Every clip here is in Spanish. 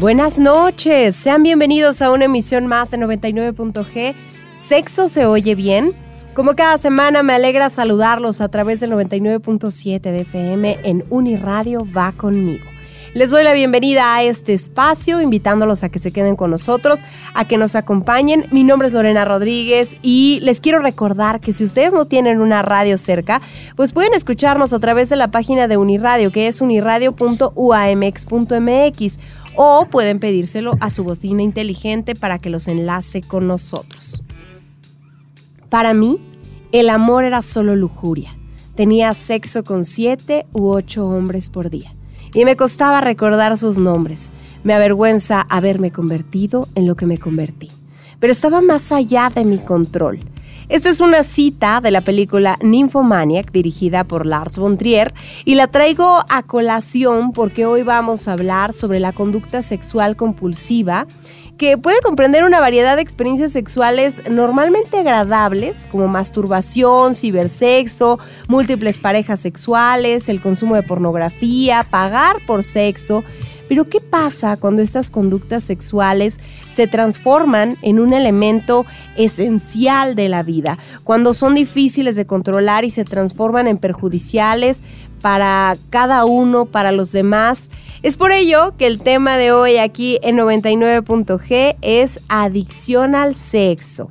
Buenas noches, sean bienvenidos a una emisión más de 99.g. Sexo se oye bien. Como cada semana me alegra saludarlos a través del 99.7 de FM en Uniradio Va conmigo. Les doy la bienvenida a este espacio, invitándolos a que se queden con nosotros, a que nos acompañen. Mi nombre es Lorena Rodríguez y les quiero recordar que si ustedes no tienen una radio cerca, pues pueden escucharnos a través de la página de Uniradio, que es uniradio.uamx.mx o pueden pedírselo a su bocina inteligente para que los enlace con nosotros. Para mí, el amor era solo lujuria. Tenía sexo con siete u ocho hombres por día. Y me costaba recordar sus nombres. Me avergüenza haberme convertido en lo que me convertí. Pero estaba más allá de mi control. Esta es una cita de la película Nymphomaniac dirigida por Lars von Trier y la traigo a colación porque hoy vamos a hablar sobre la conducta sexual compulsiva que puede comprender una variedad de experiencias sexuales normalmente agradables, como masturbación, cibersexo, múltiples parejas sexuales, el consumo de pornografía, pagar por sexo, pero ¿qué pasa cuando estas conductas sexuales se transforman en un elemento esencial de la vida? Cuando son difíciles de controlar y se transforman en perjudiciales para cada uno, para los demás. Es por ello que el tema de hoy aquí en 99.g es adicción al sexo.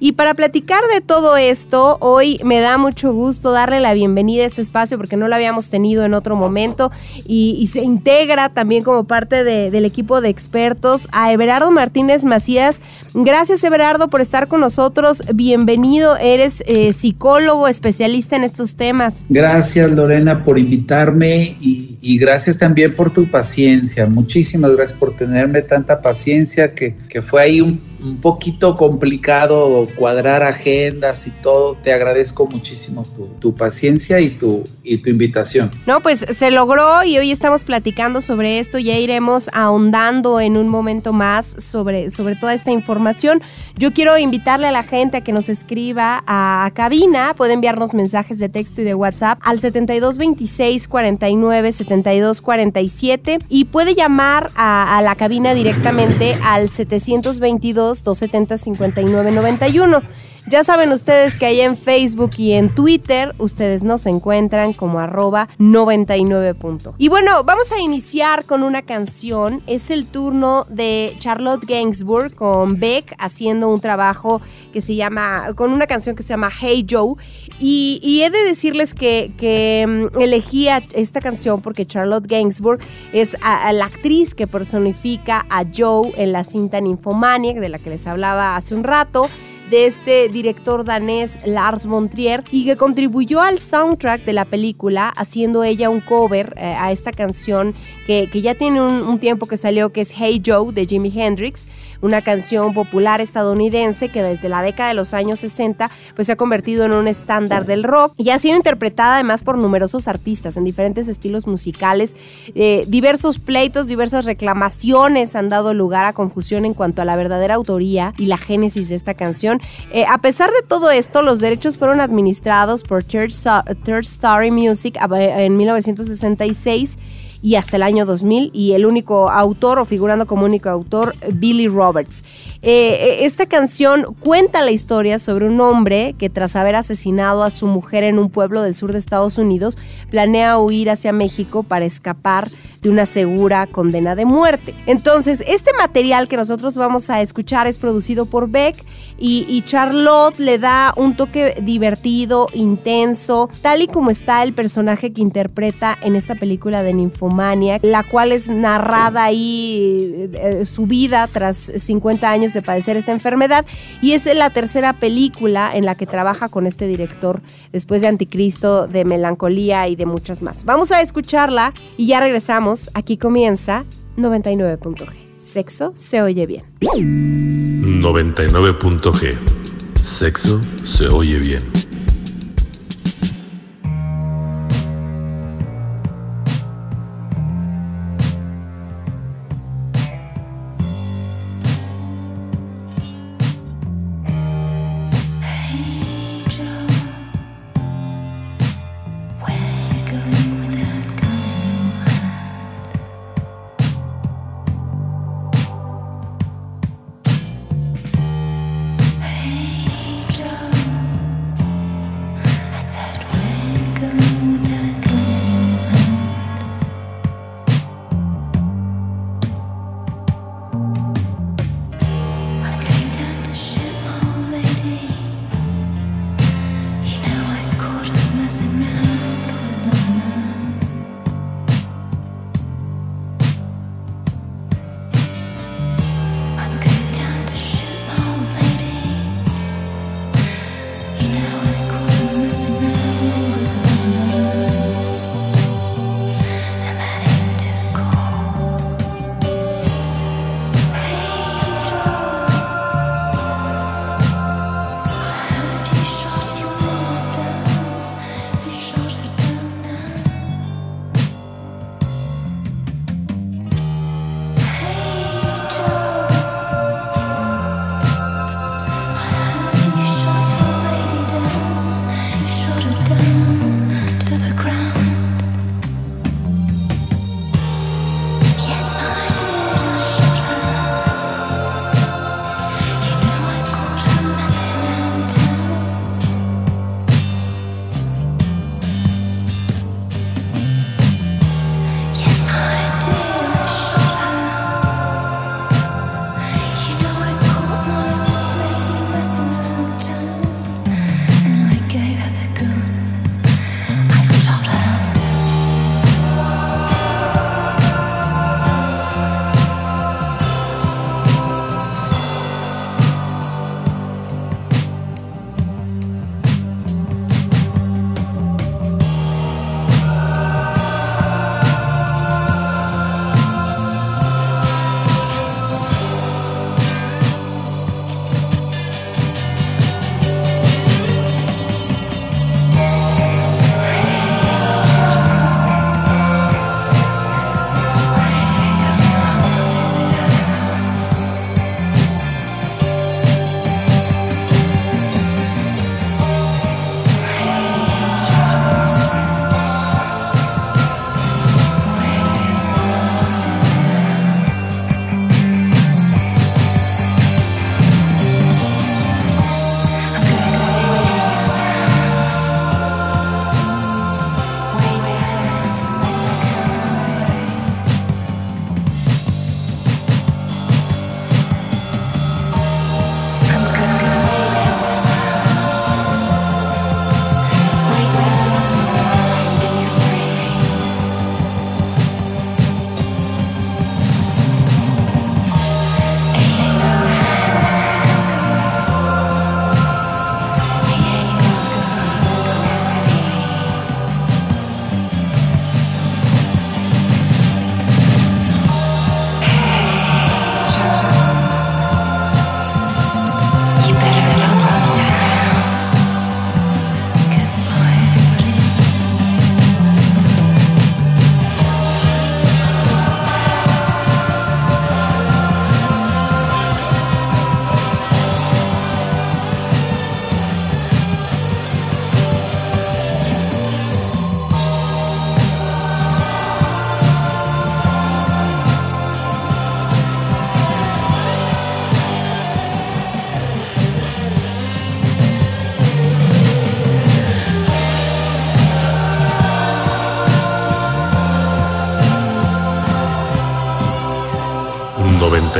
Y para platicar de todo esto, hoy me da mucho gusto darle la bienvenida a este espacio porque no lo habíamos tenido en otro momento y, se integra también como parte del equipo de expertos a Everardo Martínez Macías. Gracias Everardo por estar con nosotros. Bienvenido, eres eh, psicólogo especialista en estos temas. Gracias Lorena por invitarme y, y, gracias también por tu paciencia. Muchísimas gracias por tenerme tanta paciencia que, que fue ahí un un poquito complicado cuadrar agendas y todo. Te agradezco muchísimo tu, paciencia y tu, y tu invitación. No, pues se logró y hoy estamos platicando sobre esto. Ya iremos ahondando en un momento más sobre, sobre toda esta información. Yo quiero invitarle a la gente a que nos escriba a, cabina. Puede enviarnos mensajes de texto y de WhatsApp al 7226 49 72 47 y puede llamar a, a la cabina directamente al 722 270 5991. Ya saben ustedes que ahí en Facebook y en Twitter ustedes nos encuentran como arroba 99 Y bueno, vamos a iniciar con una canción. Es el turno de Charlotte Gainsbourg con Beck haciendo un trabajo que se llama, con una canción que se llama Hey Joe. Y, he de decirles que, mm, elegí esta canción porque Charlotte Gainsbourg es la actriz que personifica a Joe en la cinta Nymphomaniac de la que les hablaba hace un rato de este director danés Lars von Trier y que contribuyó al soundtrack de la película haciendo ella un cover eh, a esta canción que, ya tiene un, tiempo que salió que es Hey Joe de Jimi Hendrix, una canción popular estadounidense que desde la década de los años 60 pues se ha convertido en un estándar del rock y ha sido interpretada además por numerosos artistas en diferentes estilos musicales. Eh, diversos pleitos, diversas reclamaciones han dado lugar a confusión en cuanto a la verdadera autoría y la génesis de esta canción eh, a pesar de todo esto, los derechos fueron administrados por Third, Story Music en 1966 y hasta el año 2000 y el único autor o figurando como único autor Billy Roberts. Eh, eh, esta canción cuenta la historia sobre un hombre que tras haber asesinado a su mujer en un pueblo del sur de Estados Unidos planea huir hacia México para escapar de una segura condena de muerte. Entonces, este material que nosotros vamos a escuchar es producido por Beck y, Charlotte le da un toque divertido, intenso, tal y como está el personaje que interpreta en esta película de la cual es narrada ahí eh, eh, su vida tras 50 años de padecer esta enfermedad y es la tercera película en la que trabaja con este director después de Anticristo, de Melancolía y de muchas más. Vamos a escucharla y ya regresamos. Aquí comienza 99.g. Sexo se oye bien. 99.g. Sexo se oye bien.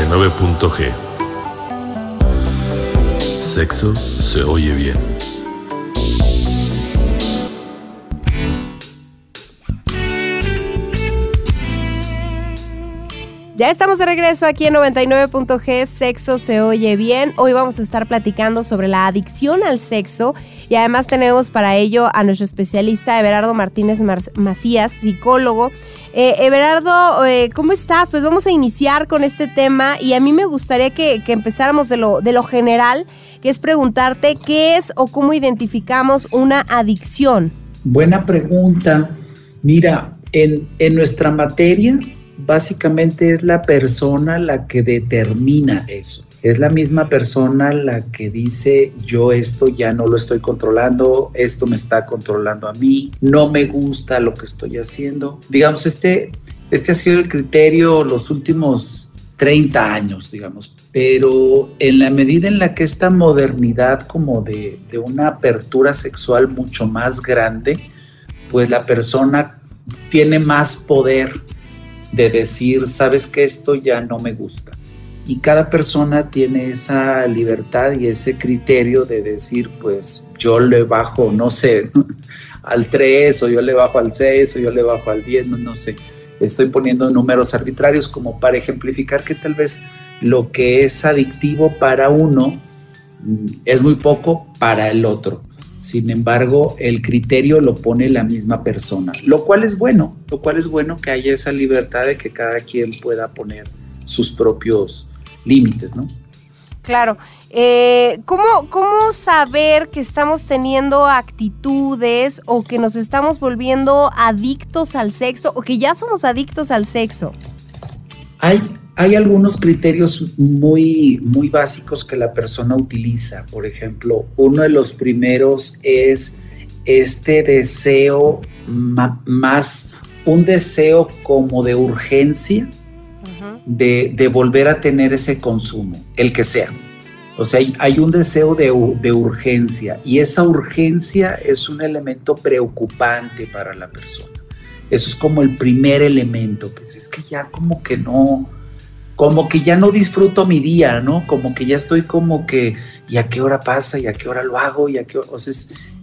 99.g. Sexo se oye bien. Ya estamos de regreso aquí en 99.g, Sexo se oye bien. Hoy vamos a estar platicando sobre la adicción al sexo y además tenemos para ello a nuestro especialista Everardo Martínez Macías, psicólogo, eh, Everardo, eh, ¿cómo estás? Pues vamos a iniciar con este tema y a mí me gustaría que, empezáramos de lo, de lo general, que es preguntarte qué es o cómo identificamos una adicción. Buena pregunta. Mira, en, en nuestra materia básicamente es la persona la que determina eso. Es la misma persona la que dice yo esto ya no lo estoy controlando, esto me está controlando a mí, no me gusta lo que estoy haciendo. Digamos, este, este ha sido el criterio los últimos 30 años, digamos, pero en la medida en la que esta modernidad como de, de una apertura sexual mucho más grande, pues la persona tiene más poder de decir, sabes que esto ya no me gusta. Y cada persona tiene esa libertad y ese criterio de decir, pues yo le bajo, no sé, al 3 o yo le bajo al 6 o yo le bajo al 10, no, no sé. Estoy poniendo números arbitrarios como para ejemplificar que tal vez lo que es adictivo para uno mm, es muy poco para el otro. Sin embargo, el criterio lo pone la misma persona, lo cual es bueno, lo cual es bueno que haya esa libertad de que cada quien pueda poner sus propios límites, ¿no? Claro. Eh, ¿cómo, ¿Cómo saber que estamos teniendo actitudes o que nos estamos volviendo adictos al sexo o que ya somos adictos al sexo? Hay, hay algunos criterios muy, muy básicos que la persona utiliza. Por ejemplo, uno de los primeros es este deseo más, un deseo como de urgencia de, volver a tener ese consumo, el que sea. O sea, hay, un deseo de, urgencia y esa urgencia es un elemento preocupante para la persona. Eso es como el primer elemento, que es que ya como que no, como que ya no disfruto mi día, ¿no? Como que ya estoy como que, ¿y a qué hora pasa? ¿Y a qué hora lo hago? ¿Y a qué O sea,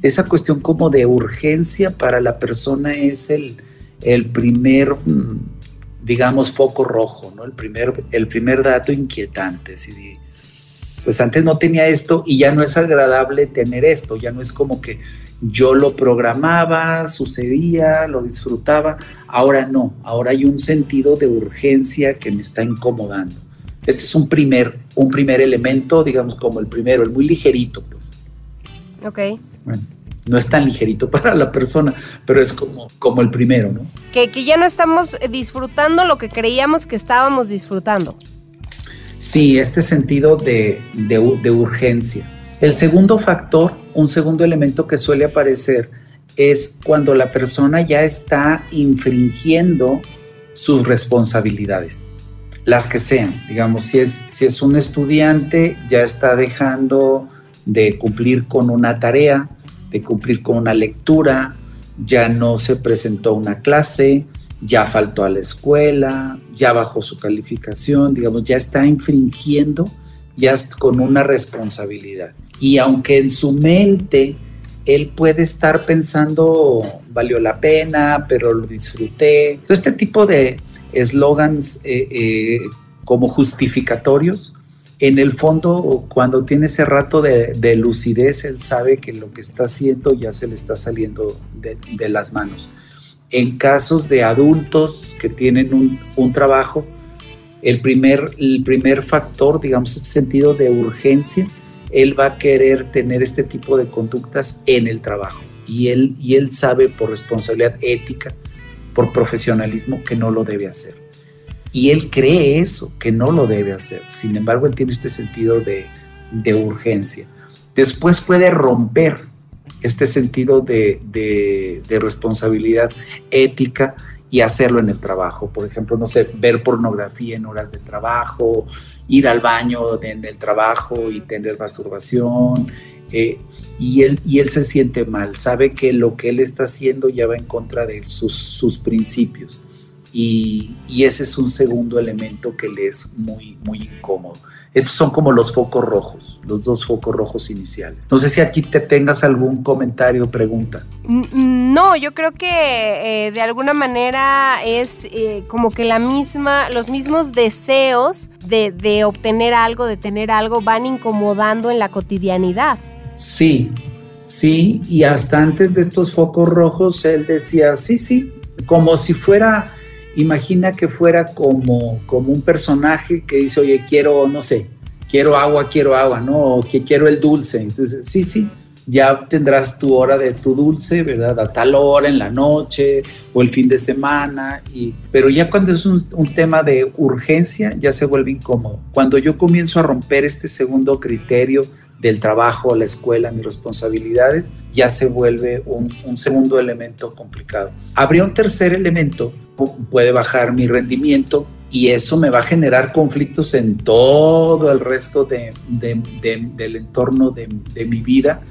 esa cuestión como de urgencia para la persona es el, el primer, mm, digamos, foco rojo, ¿no? El primer, el primer dato inquietante. pues antes no tenía esto y ya no es agradable tener esto, ya no es como que yo lo programaba, sucedía, lo disfrutaba, ahora no, ahora hay un sentido de urgencia que me está incomodando. Este es un primer, un primer elemento, digamos como el primero, el muy ligerito, pues. Ok. Bueno, no es tan ligerito para la persona, pero es como, como el primero, ¿no? Que, que ya no estamos disfrutando lo que creíamos que estábamos disfrutando. Sí, este sentido de, de, de urgencia. El segundo factor, un segundo elemento que suele aparecer es cuando la persona ya está infringiendo sus responsabilidades, las que sean. Digamos, si es, si es un estudiante, ya está dejando de cumplir con una tarea, de cumplir con una lectura, ya no se presentó a una clase, ya faltó a la escuela, ya bajó su calificación, digamos, ya está infringiendo ya con una responsabilidad. Y aunque en su mente él puede estar pensando, valió la pena, pero lo disfruté. este tipo de eslogans eh, eh, como justificatorios, en el fondo, cuando tiene ese rato de, lucidez, él sabe que lo que está haciendo ya se le está saliendo de, las manos. En casos de adultos que tienen un, trabajo, el primer, el primer factor, digamos, ese sentido de urgencia, él va a querer tener este tipo de conductas en el trabajo. Y él, y él sabe por responsabilidad ética, por profesionalismo, que no lo debe hacer. Y él cree eso, que no lo debe hacer. Sin embargo, él tiene este sentido de, de urgencia. Después puede romper este sentido de, de, responsabilidad ética y hacerlo en el trabajo. Por ejemplo, no sé, ver pornografía en horas de trabajo, ir al baño en el trabajo y tener masturbación. Eh, y, él, y él se siente mal, sabe que lo que él está haciendo ya va en contra de sus, sus principios. Y, y, ese es un segundo elemento que le es muy, muy incómodo. Estos son como los focos rojos, los dos focos rojos iniciales. No sé si aquí te tengas algún comentario o pregunta. No, yo creo que eh, de alguna manera es eh, como que la misma, los mismos deseos de, de obtener algo, de tener algo, van incomodando en la cotidianidad. Sí, sí, y hasta antes de estos focos rojos, él decía, sí, sí, como si fuera imagina que fuera como, como un personaje que dice, oye, quiero, no sé, quiero agua, quiero agua, ¿no? O que quiero el dulce. Entonces, sí, sí, ya tendrás tu hora de tu dulce, ¿verdad? A tal hora, en la noche o el fin de semana. Y, pero ya cuando es un, un tema de urgencia, ya se vuelve incómodo. Cuando yo comienzo a romper este segundo criterio, del trabajo, la escuela, mis responsabilidades, ya se vuelve un, segundo elemento complicado. Habría un tercer elemento, puede bajar mi rendimiento y eso me va a generar conflictos en todo el resto de, del entorno de, mi vida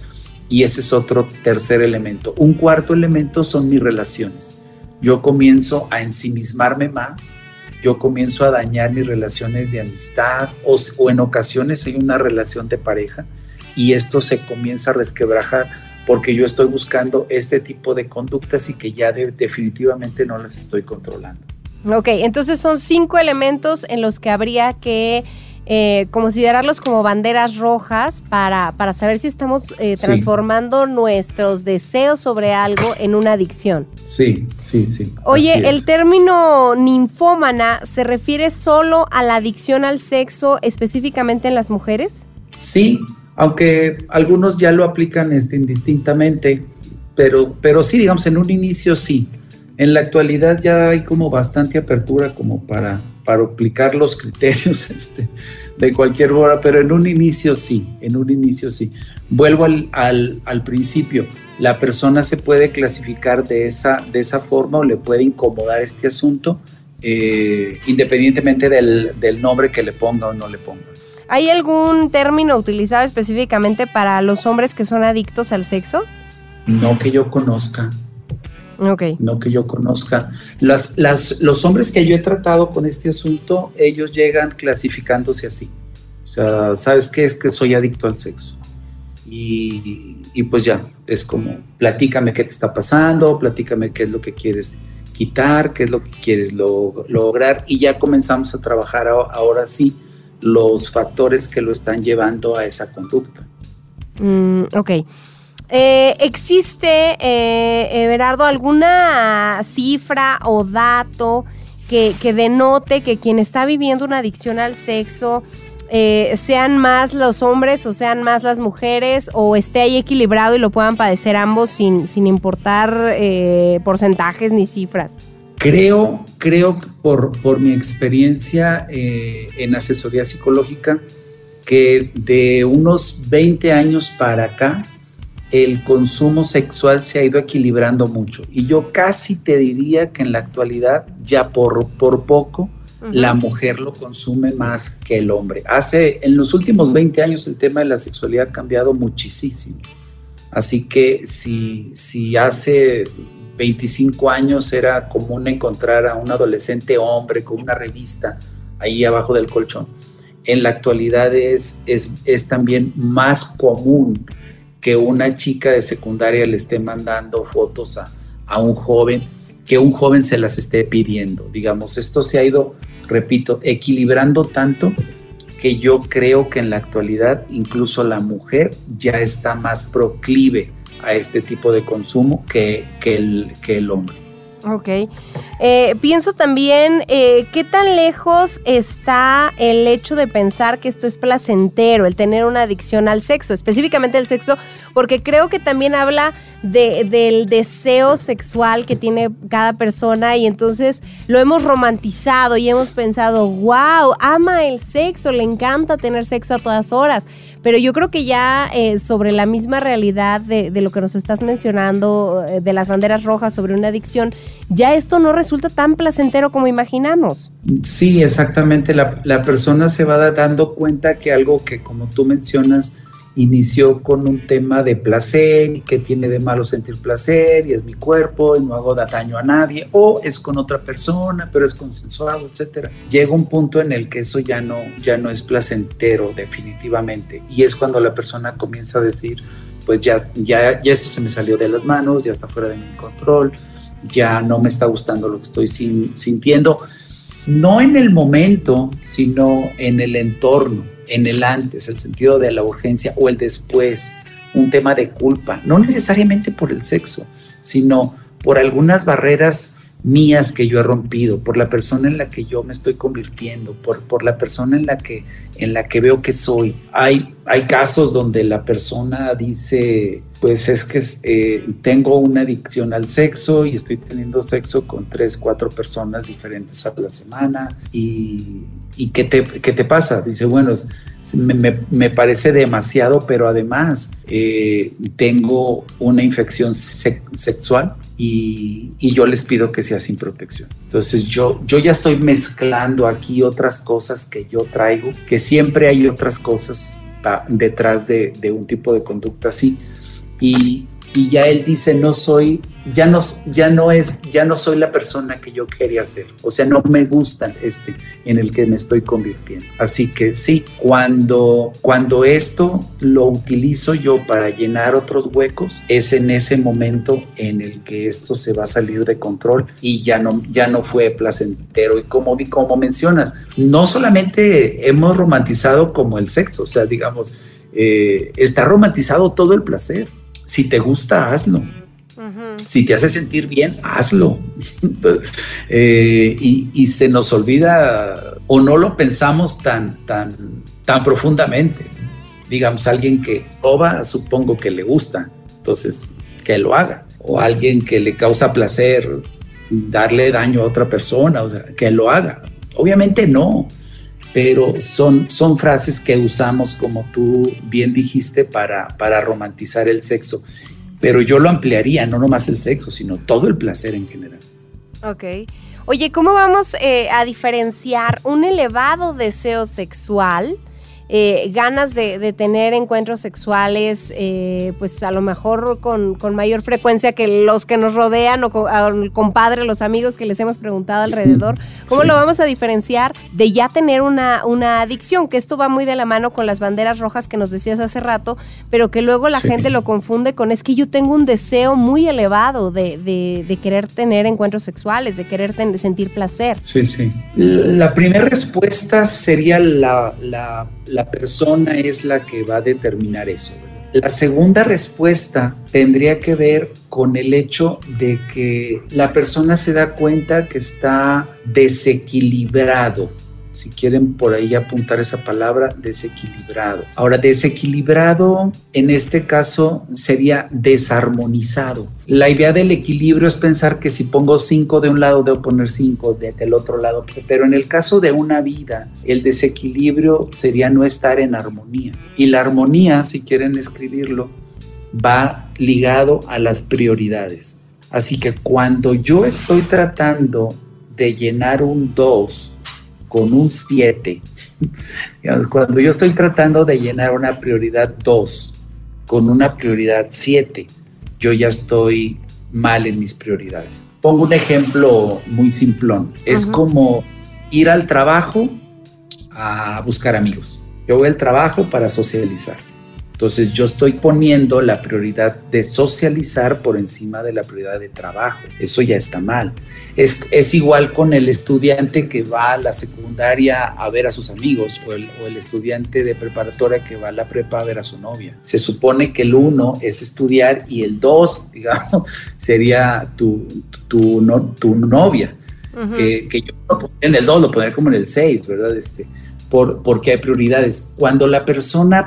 y ese es otro tercer elemento. Un cuarto elemento son mis relaciones. Yo comienzo a ensimismarme más, yo comienzo a dañar mis relaciones de amistad o, o, en ocasiones hay una relación de pareja y esto se comienza a resquebrajar porque yo estoy buscando este tipo de conductas y que ya definitivamente no las estoy controlando. Ok, entonces son cinco elementos en los que habría que eh, considerarlos como banderas rojas para, para saber si estamos eh, transformando nuestros deseos sobre algo en una adicción. Sí, sí, sí. Oye, ¿el término ninfómana se refiere solo a la adicción al sexo específicamente en las mujeres? Sí, aunque algunos ya lo aplican este, indistintamente, pero, pero sí, digamos, en un inicio sí. En la actualidad ya hay como bastante apertura como para, para aplicar los criterios este, de cualquier hora, pero en un inicio sí, en un inicio sí. Vuelvo al, al, principio, la persona se puede clasificar de esa, de esa forma o le puede incomodar este asunto, eh, independientemente del, del nombre que le ponga o no le ponga. ¿Hay algún término utilizado específicamente para los hombres que son adictos al sexo? No que yo conozca. Ok. No que yo conozca. Las, las, los hombres que yo he tratado con este asunto, ellos llegan clasificándose así. O sea, ¿sabes qué? Es que soy adicto al sexo. Y, y pues ya, es como, platícame qué te está pasando, platícame qué es lo que quieres quitar, qué es lo que quieres lograr. Y ya comenzamos a trabajar ahora sí los factores que lo están llevando a esa conducta. Mm, ok. Eh, ¿Existe, eh, alguna cifra o dato que, denote que quien está viviendo una adicción al sexo eh, sean más los hombres o sean más las mujeres o esté ahí equilibrado y lo puedan padecer ambos sin, sin importar porcentajes ni cifras? Creo, creo por, por mi experiencia eh, en asesoría psicológica que de unos 20 años para acá el consumo sexual se ha ido equilibrando mucho. Y yo casi te diría que en la actualidad, ya por, por poco, la mujer lo consume más que el hombre. Hace, en los últimos 20 años el tema de la sexualidad ha cambiado muchísimo. Así que si, si hace 25 años era común encontrar a un adolescente hombre con una revista ahí abajo del colchón. En la actualidad es, es, también más común que una chica de secundaria le esté mandando fotos a, a un joven, que un joven se las esté pidiendo. Digamos, esto se ha ido, repito, equilibrando tanto que yo creo que en la actualidad incluso la mujer ya está más proclive a este tipo de consumo que, que, el, que el hombre. Ok. Eh, pienso también, eh, ¿qué tan lejos está el hecho de pensar que esto es placentero, el tener una adicción al sexo, específicamente el sexo? Porque creo que también habla de, del deseo sexual que tiene cada persona y entonces lo hemos romantizado y hemos pensado, wow, ama el sexo, le encanta tener sexo a todas horas. Pero yo creo que ya eh, sobre la misma realidad de, de, lo que nos estás mencionando, de las banderas rojas sobre una adicción, ya esto no resulta tan placentero como imaginamos. Sí, exactamente. La, persona se va dando cuenta que algo que, como tú mencionas, inició con un tema de placer y que tiene de malo sentir placer y es mi cuerpo y no hago daño a nadie o es con otra persona pero es consensuado, etcétera. Llega un punto en el que eso ya no ya no es placentero definitivamente y es cuando la persona comienza a decir pues ya ya ya esto se me salió de las manos, ya está fuera de mi control, ya no me está gustando lo que estoy sintiendo no en el momento, sino en el entorno en el antes, el sentido de la urgencia o el después, un tema de culpa, no necesariamente por el sexo, sino por algunas barreras mías que yo he rompido, por la persona en la que yo me estoy convirtiendo, por, por la persona en la que, en la que veo que soy. Hay, hay casos donde la persona dice, pues es que eh, tengo una adicción al sexo y estoy teniendo sexo con tres, cuatro personas diferentes a la semana y, y ¿qué, te, ¿qué te pasa? Dice, bueno, me, me, parece demasiado, pero además eh, tengo una infección sexual y, y, yo les pido que sea sin protección. Entonces yo, yo ya estoy mezclando aquí otras cosas que yo traigo, que siempre hay otras cosas detrás de, un tipo de conducta así. Y, y ya él dice, no soy, ya no, ya no es, ya no soy la persona que yo quería ser. O sea, no me gusta este en el que me estoy convirtiendo. Así que sí, cuando, cuando esto lo utilizo yo para llenar otros huecos, es en ese momento en el que esto se va a salir de control y ya no, ya no fue placentero. Y como, como mencionas, no solamente hemos romantizado como el sexo, o sea, digamos, eh, está romantizado todo el placer si te gusta, hazlo. Si te hace sentir bien, hazlo. Eh, y, se nos olvida o no lo pensamos tan, tan, tan profundamente. Digamos, alguien que roba, supongo que le gusta, entonces que lo haga. O alguien que le causa placer darle daño a otra persona, o sea, que lo haga. Obviamente no, pero son, son frases que usamos, como tú bien dijiste, para, para romantizar el sexo. Pero yo lo ampliaría, no nomás el sexo, sino todo el placer en general. Ok. Oye, ¿cómo vamos eh, a diferenciar un elevado deseo sexual? Eh, ganas de, tener encuentros sexuales, eh, pues a lo mejor con, mayor frecuencia que los que nos rodean o con, el compadre, los amigos que les hemos preguntado alrededor. ¿Cómo lo vamos a diferenciar de ya tener una, una adicción? Que esto va muy de la mano con las banderas rojas que nos decías hace rato, pero que luego la gente lo confunde con es que yo tengo un deseo muy elevado de, querer tener encuentros sexuales, de querer sentir placer. Sí, sí. La primera respuesta sería la la persona es la que va a determinar eso. La segunda respuesta tendría que ver con el hecho de que la persona se da cuenta que está desequilibrado si quieren por ahí apuntar esa palabra, desequilibrado. Ahora, desequilibrado en este caso sería desarmonizado. La idea del equilibrio es pensar que si pongo cinco de un lado, debo poner cinco del otro lado, pero en el caso de una vida, el desequilibrio sería no estar en armonía. Y la armonía, si quieren escribirlo, va ligado a las prioridades. Así que cuando yo estoy tratando de llenar un 2 con un 7. Cuando yo estoy tratando de llenar una prioridad 2 con una prioridad 7, yo ya estoy mal en mis prioridades. Pongo un ejemplo muy simplón. Es como ir al trabajo a buscar amigos. Yo voy al trabajo para socializar entonces yo estoy poniendo la prioridad de socializar por encima de la prioridad de trabajo. Eso ya está mal. Es, es igual con el estudiante que va a la secundaria a ver a sus amigos o el, o el, estudiante de preparatoria que va a la prepa a ver a su novia. Se supone que el uno es estudiar y el dos, digamos, sería tu, tu, no, tu novia. que, que, yo no en el dos, lo pondré como en el seis, ¿verdad? Este, por, porque hay prioridades. Cuando la persona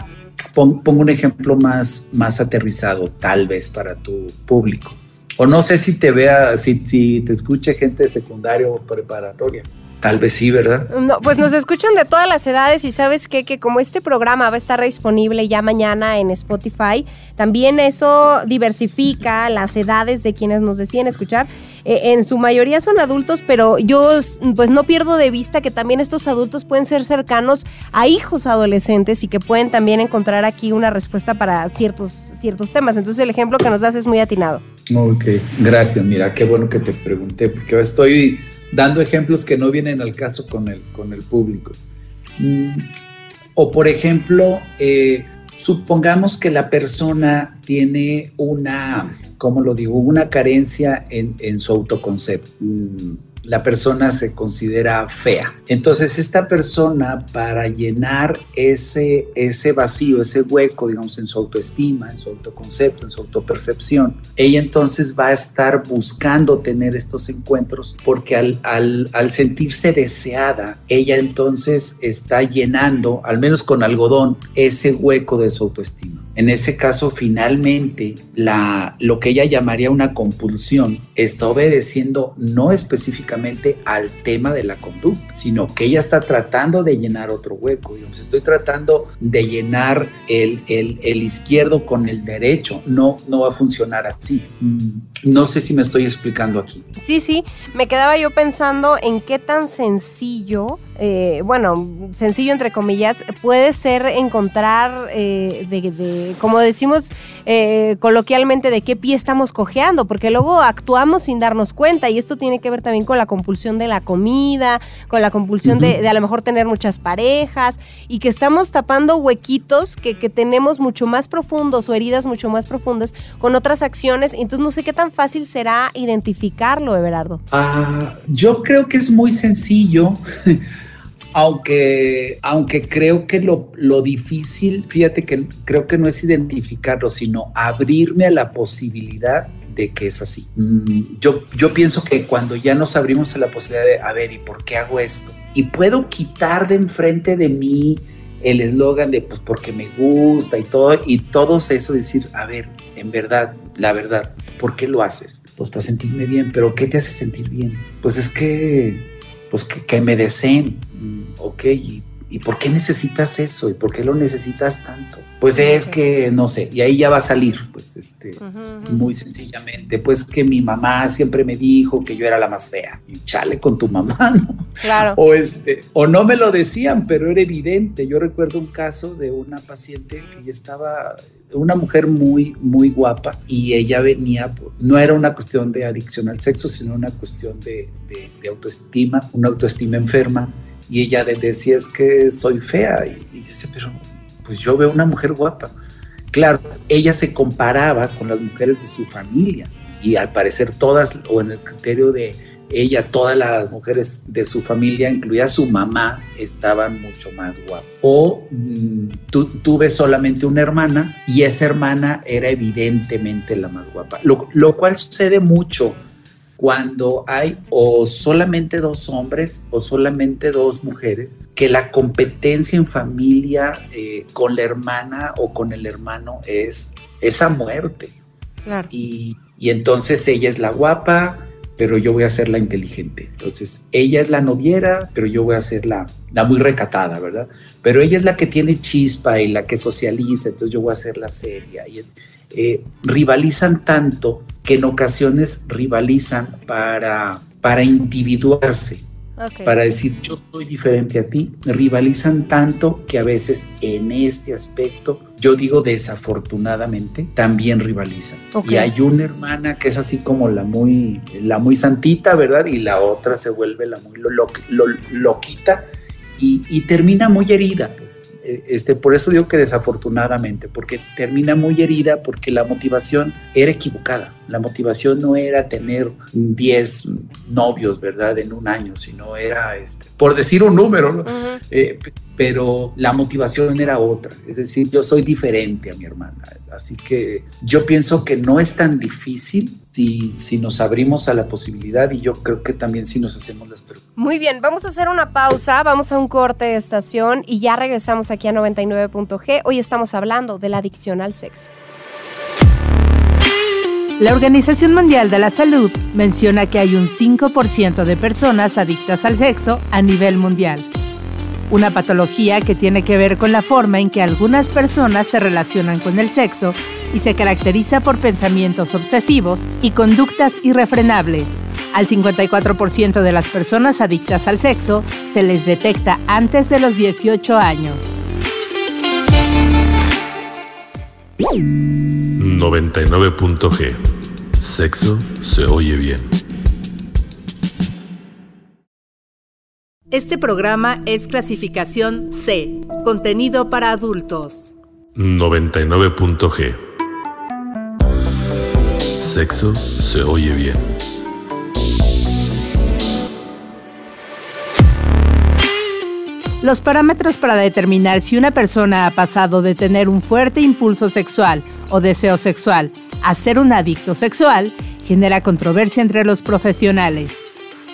pongo un ejemplo más, más aterrizado, tal vez para tu público. O no sé si te vea, si, te escuche gente de secundaria o preparatoria. Tal vez sí, ¿verdad? No, pues nos escuchan de todas las edades y sabes qué? que como este programa va a estar disponible ya mañana en Spotify, también eso diversifica las edades de quienes nos deciden escuchar. Eh, en su mayoría son adultos, pero yo pues no pierdo de vista que también estos adultos pueden ser cercanos a hijos adolescentes y que pueden también encontrar aquí una respuesta para ciertos, ciertos temas. Entonces el ejemplo que nos das es muy atinado. Ok, gracias. Mira, qué bueno que te pregunté, porque estoy dando ejemplos que no vienen al caso con el, con el público. Mm, o por ejemplo, eh, supongamos que la persona tiene una, ¿cómo lo digo? Una carencia en, en su autoconcepto. Mm, la persona se considera fea. Entonces esta persona para llenar ese, ese vacío, ese hueco, digamos, en su autoestima, en su autoconcepto, en su autopercepción, ella entonces va a estar buscando tener estos encuentros porque al, al, al sentirse deseada, ella entonces está llenando, al menos con algodón, ese hueco de su autoestima. En ese caso, finalmente, lo que ella llamaría una compulsión está obedeciendo no específicamente al tema de la conducta, sino que ella está tratando de llenar otro hueco. Digamos, estoy tratando de llenar el izquierdo con el derecho. No, no va a funcionar así. Mm, no sé si me estoy explicando aquí. Sí, sí. Me quedaba yo pensando en qué tan sencillo eh, bueno, sencillo entre comillas, puede ser encontrar, eh, de, como decimos eh, coloquialmente, de qué pie estamos cojeando, porque luego actuamos sin darnos cuenta y esto tiene que ver también con la compulsión de la comida, con la compulsión de, de, a lo mejor tener muchas parejas y que estamos tapando huequitos que, que, tenemos mucho más profundos o heridas mucho más profundas con otras acciones. Entonces no sé qué tan fácil será identificarlo, Everardo. Ah, yo creo que es muy sencillo. Aunque, aunque creo que lo, lo, difícil, fíjate que creo que no es identificarlo, sino abrirme a la posibilidad de que es así. Mm, yo, yo pienso que cuando ya nos abrimos a la posibilidad de, a ver, ¿y por qué hago esto? Y puedo quitar de enfrente de mí el eslogan de, pues porque me gusta y todo, y todo eso, decir, a ver, en verdad, la verdad, ¿por qué lo haces? Pues para sentirme bien, pero ¿qué te hace sentir bien? Pues es que pues que, que me deseen, mm, ok, ¿Y, ¿y, por qué necesitas eso? ¿Y por qué lo necesitas tanto? Pues es que, no sé, y ahí ya va a salir, pues, este, uh -huh. muy sencillamente, pues que mi mamá siempre me dijo que yo era la más fea, y chale con tu mamá, ¿no? Claro. O, este, o no me lo decían, pero era evidente. Yo recuerdo un caso de una paciente que ya estaba una mujer muy, muy guapa y ella venía, no era una cuestión de adicción al sexo, sino una cuestión de, autoestima, una autoestima enferma. Y ella decía, es que soy fea. Y, y yo decía, pero pues yo veo una mujer guapa. Claro, ella se comparaba con las mujeres de su familia y al parecer todas, o en el criterio de ella, todas las mujeres de su familia, incluida su mamá, estaban mucho más guapas. O tu, tuve solamente una hermana y esa hermana era evidentemente la más guapa, lo, lo cual sucede mucho cuando hay o solamente dos hombres o solamente dos mujeres, que la competencia en familia eh, con la hermana o con el hermano es esa muerte. Claro. Y, y entonces ella es la guapa, pero yo voy a ser la inteligente. Entonces, ella es la noviera, pero yo voy a ser la, la muy recatada, ¿verdad? Pero ella es la que tiene chispa y la que socializa, entonces yo voy a ser la seria. Y, eh, rivalizan tanto que en ocasiones rivalizan para, para individuarse, okay. para decir yo soy diferente a ti, rivalizan tanto que a veces en este aspecto, yo digo desafortunadamente, también rivalizan. Okay. Y hay una hermana que es así como la muy, la muy santita, ¿verdad? Y la otra se vuelve la muy lo, lo, lo, loquita y, y termina muy herida, pues este, por eso digo que desafortunadamente, porque termina muy herida porque la motivación era equivocada. La motivación no era tener 10 novios, ¿verdad? En un año, sino era, este, por decir un número, ¿no? uh -huh. eh, pero la motivación era otra. Es decir, yo soy diferente a mi hermana. Así que yo pienso que no es tan difícil si, si nos abrimos a la posibilidad y yo creo que también si nos hacemos las preguntas. Muy bien, vamos a hacer una pausa, vamos a un corte de estación y ya regresamos aquí a 99.g. Hoy estamos hablando de la adicción al sexo. La Organización Mundial de la Salud menciona que hay un 5% de personas adictas al sexo a nivel mundial. Una patología que tiene que ver con la forma en que algunas personas se relacionan con el sexo y se caracteriza por pensamientos obsesivos y conductas irrefrenables. Al 54% de las personas adictas al sexo se les detecta antes de los 18 años. 99.g. Sexo se oye bien. Este programa es clasificación C, contenido para adultos. 99.g. Sexo se oye bien. Los parámetros para determinar si una persona ha pasado de tener un fuerte impulso sexual o deseo sexual a ser un adicto sexual genera controversia entre los profesionales.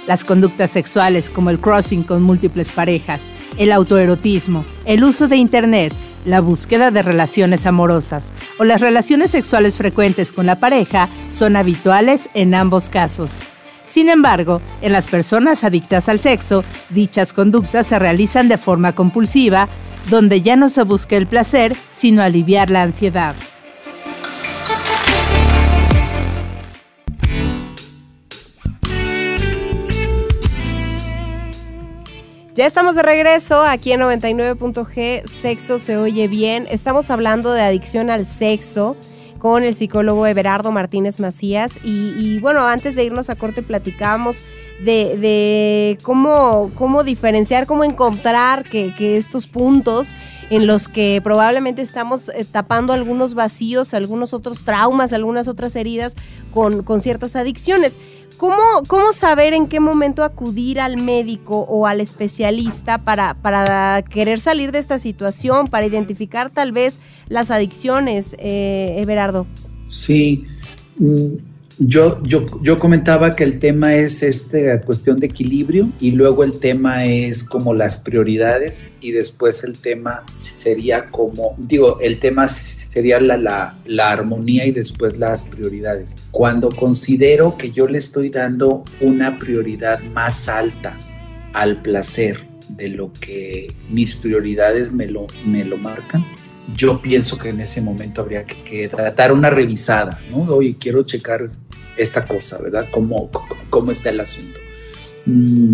Las conductas sexuales como el crossing con múltiples parejas, el autoerotismo, el uso de Internet, la búsqueda de relaciones amorosas o las relaciones sexuales frecuentes con la pareja son habituales en ambos casos. Sin embargo, en las personas adictas al sexo, dichas conductas se realizan de forma compulsiva, donde ya no se busca el placer, sino aliviar la ansiedad. Ya estamos de regreso aquí en 99.g, Sexo se oye bien. Estamos hablando de adicción al sexo con el psicólogo Everardo Martínez Macías. Y, bueno, antes de irnos a corte platicábamos de, cómo, cómo diferenciar, cómo encontrar que, estos puntos en los que probablemente estamos eh, tapando algunos vacíos, algunos otros traumas, algunas otras heridas con, con ciertas adicciones. ¿Cómo, ¿Cómo, saber en qué momento acudir al médico o al especialista para, para querer salir de esta situación, para identificar tal vez las adicciones, eh, Everardo? Sí, mm, yo, yo, yo, comentaba que el tema es esta cuestión de equilibrio y luego el tema es como las prioridades y después el tema sería como, digo, el tema sería la, la, la armonía y después las prioridades. Cuando considero que yo le estoy dando una prioridad más alta al placer de lo que mis prioridades me lo, me lo marcan, yo pienso que en ese momento habría que, dar una revisada, ¿no? Oye, quiero checar esta cosa, ¿verdad? ¿Cómo, cómo está el asunto? Mm,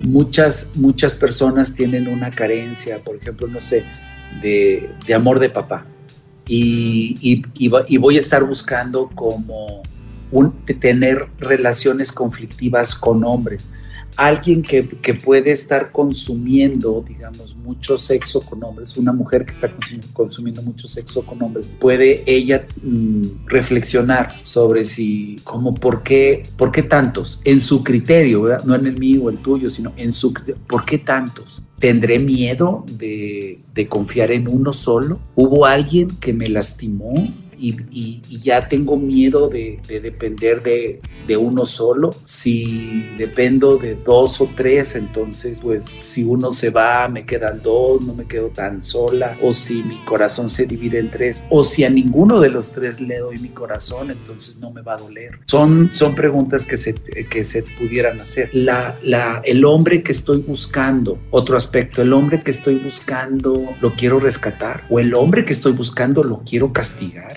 muchas, muchas personas tienen una carencia, por ejemplo, no sé, de, amor de papá. Y, y, voy a estar buscando como tener relaciones conflictivas con hombres alguien que, puede estar consumiendo, digamos, mucho sexo con hombres, una mujer que está consumiendo, mucho sexo con hombres, puede ella mm, reflexionar sobre si, como, ¿por qué, por qué tantos? En su criterio, ¿verdad? No en el mío o el tuyo, sino en su ¿por qué tantos? ¿Tendré miedo de, de confiar en uno solo? ¿Hubo alguien que me lastimó? Y, ya tengo miedo de, depender de, uno solo. Si dependo de dos o tres, entonces pues si uno se va, me quedan dos, no me quedo tan sola. O si mi corazón se divide en tres, o si a ninguno de los tres le doy mi corazón, entonces no me va a doler. Son, son preguntas que se, que se pudieran hacer. La, la, el hombre que estoy buscando, otro aspecto, el hombre que estoy buscando, ¿lo quiero rescatar? ¿O el hombre que estoy buscando, lo quiero castigar?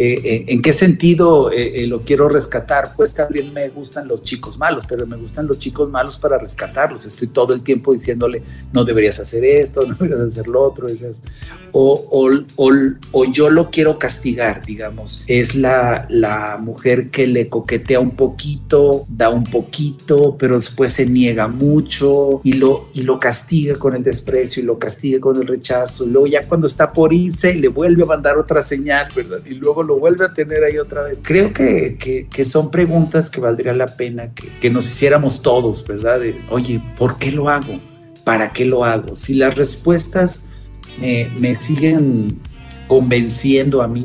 Eh, eh, ¿En qué sentido eh, lo quiero rescatar? Pues también me gustan los chicos malos, pero me gustan los chicos malos para rescatarlos. Estoy todo el tiempo diciéndole, no deberías hacer esto, no deberías hacer lo otro. O, o, yo lo quiero castigar, digamos. Es la, la mujer que le coquetea un poquito, da un poquito, pero después se niega mucho y lo, y lo castiga con el desprecio y lo castiga con el rechazo. Y luego ya cuando está por irse, le vuelve a mandar otra señal, ¿verdad? Y luego lo vuelve a tener ahí otra vez. Creo que, que, son preguntas que valdría la pena que, que nos hiciéramos todos, ¿verdad? Oye, ¿por qué lo hago? ¿Para qué lo hago? Si las respuestas me, me siguen convenciendo a mí,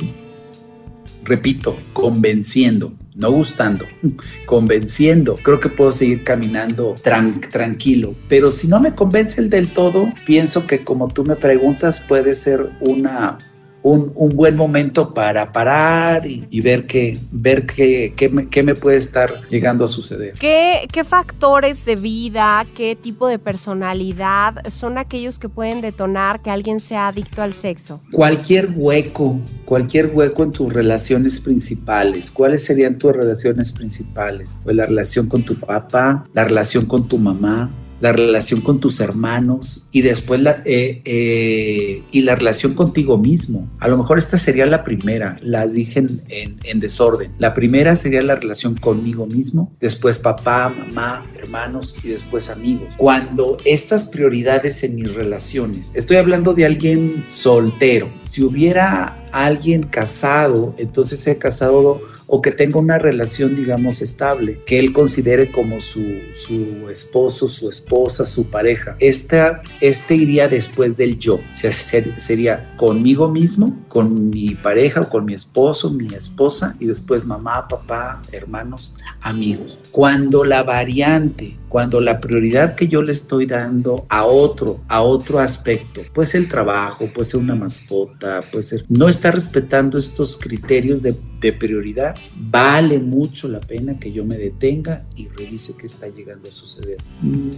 repito, convenciendo, no gustando, convenciendo. Creo que puedo seguir caminando tranquilo, pero si no me convence el del todo, pienso que como tú me preguntas puede ser una un, buen momento para parar y, ver, qué, ver qué, qué, me, puede estar llegando a suceder. ¿Qué, ¿Qué factores de vida, qué tipo de personalidad son aquellos que pueden detonar que alguien sea adicto al sexo? Cualquier hueco, cualquier hueco en tus relaciones principales. ¿Cuáles serían tus relaciones principales? Pues la relación con tu papá, la relación con tu mamá, la relación con tus hermanos y después la, eh, eh, y la relación contigo mismo. A lo mejor esta sería la primera, las dije en, en, desorden. La primera sería la relación conmigo mismo, después papá, mamá, hermanos y después amigos. Cuando estas prioridades en mis relaciones, estoy hablando de alguien soltero, si hubiera alguien casado, entonces he casado o que tenga una relación, digamos, estable, que él considere como su, su esposo, su esposa, su pareja. Esta, este iría después del yo, sería conmigo mismo, con mi pareja o con mi esposo, mi esposa y después mamá, papá, hermanos, amigos. Cuando la variante cuando la prioridad que yo le estoy dando a otro, a otro aspecto, puede ser el trabajo, puede ser una mascota, puede ser, no está respetando estos criterios de, prioridad, vale mucho la pena que yo me detenga y revise qué está llegando a suceder. Mm,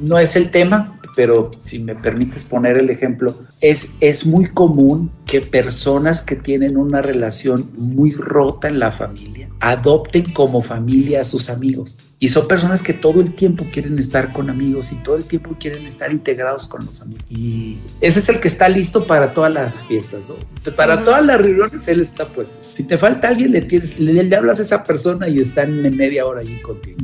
no es el tema, pero si me permites poner el ejemplo, es, es muy común que personas que tienen una relación muy rota en la familia adopten como familia a sus amigos. Y son personas que todo el tiempo quieren estar con amigos y todo el tiempo quieren estar integrados con los amigos. Y ese es el que está listo para todas las fiestas, ¿no? Para todas las reuniones él está puesto. Si te falta alguien, le, tienes, le, hablas a esa persona y están en media hora ahí contigo.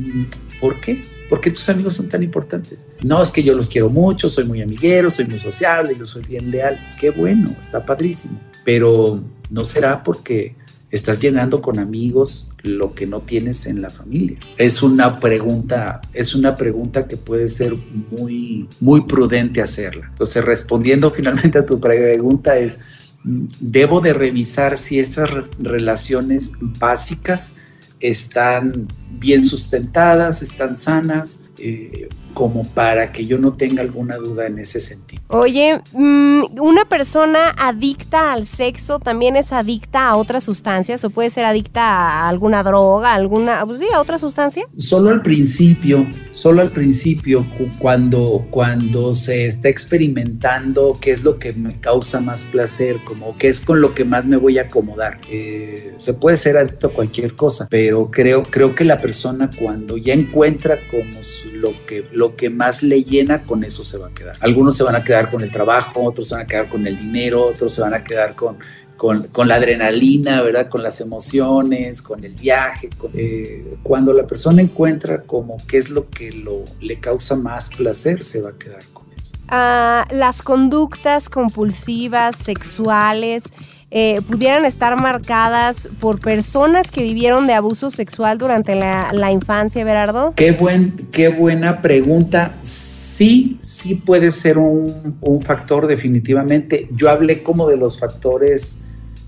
¿Por qué? ¿Por qué tus amigos son tan importantes? No, es que yo los quiero mucho, soy muy amiguero, soy muy sociable, yo soy bien leal. Qué bueno, está padrísimo. Pero no será porque estás llenando con amigos lo que no tienes en la familia. Es una pregunta, es una pregunta que puede ser muy, muy prudente hacerla. Entonces, respondiendo finalmente a tu pregunta es, debo de revisar si estas relaciones básicas están bien sustentadas, están sanas, eh, como para que yo no tenga alguna duda en ese sentido. Oye, mm, ¿una persona adicta al sexo también es adicta a otras sustancias o puede ser adicta a alguna droga, alguna, pues sí, a otra sustancia? Solo al principio, solo al principio, cuando, cuando se está experimentando qué es lo que me causa más placer, como qué es con lo que más me voy a acomodar. Eh, se puede ser adicto a cualquier cosa, pero creo, creo que la persona cuando ya encuentra como lo que, lo que más le llena, con eso se va a quedar. Algunos se van a quedar con el trabajo, otros se van a quedar con el dinero, otros se van a quedar con, con, la adrenalina, ¿verdad? Con las emociones, con el viaje. Eh, cuando la persona encuentra como qué es lo que lo, le causa más placer, se va a quedar con eso. Ah, las conductas compulsivas, sexuales, eh, pudieran estar marcadas por personas que vivieron de abuso sexual durante la, infancia, Berardo? Qué, buen, qué buena pregunta. Sí, sí puede ser un, un factor definitivamente. Yo hablé como de los factores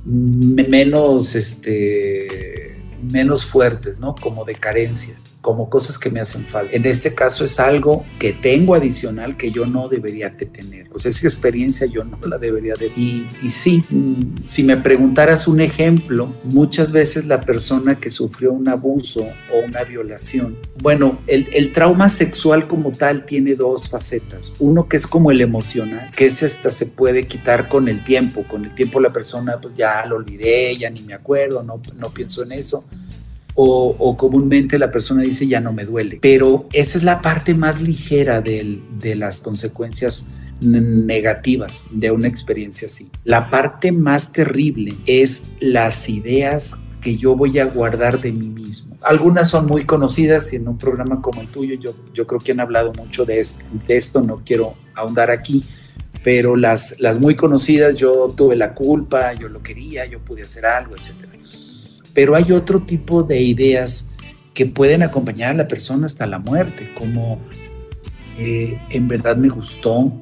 menos, este, menos fuertes, ¿no? Como de carencias como cosas que me hacen falta. En este caso es algo que tengo adicional que yo no debería de tener. O sea, esa experiencia yo no la debería de... Y, y sí, mm, si me preguntaras un ejemplo, muchas veces la persona que sufrió un abuso o una violación, bueno, el, el trauma sexual como tal tiene dos facetas. Uno que es como el emocional, que es esta se puede quitar con el tiempo. Con el tiempo la persona pues ya lo olvidé, ya ni me acuerdo, no, no pienso en eso o, comúnmente la persona dice ya no me duele. Pero esa es la parte más ligera de las consecuencias negativas de una experiencia así. La parte más terrible es las ideas que yo voy a guardar de mí mismo. Algunas son muy conocidas y en un programa como el tuyo yo, yo creo que han hablado mucho de, esto, no quiero ahondar aquí, pero las, las muy conocidas, yo tuve la culpa, yo lo quería, yo pude hacer algo, etcétera pero hay otro tipo de ideas que pueden acompañar a la persona hasta la muerte, como eh, en verdad me gustó,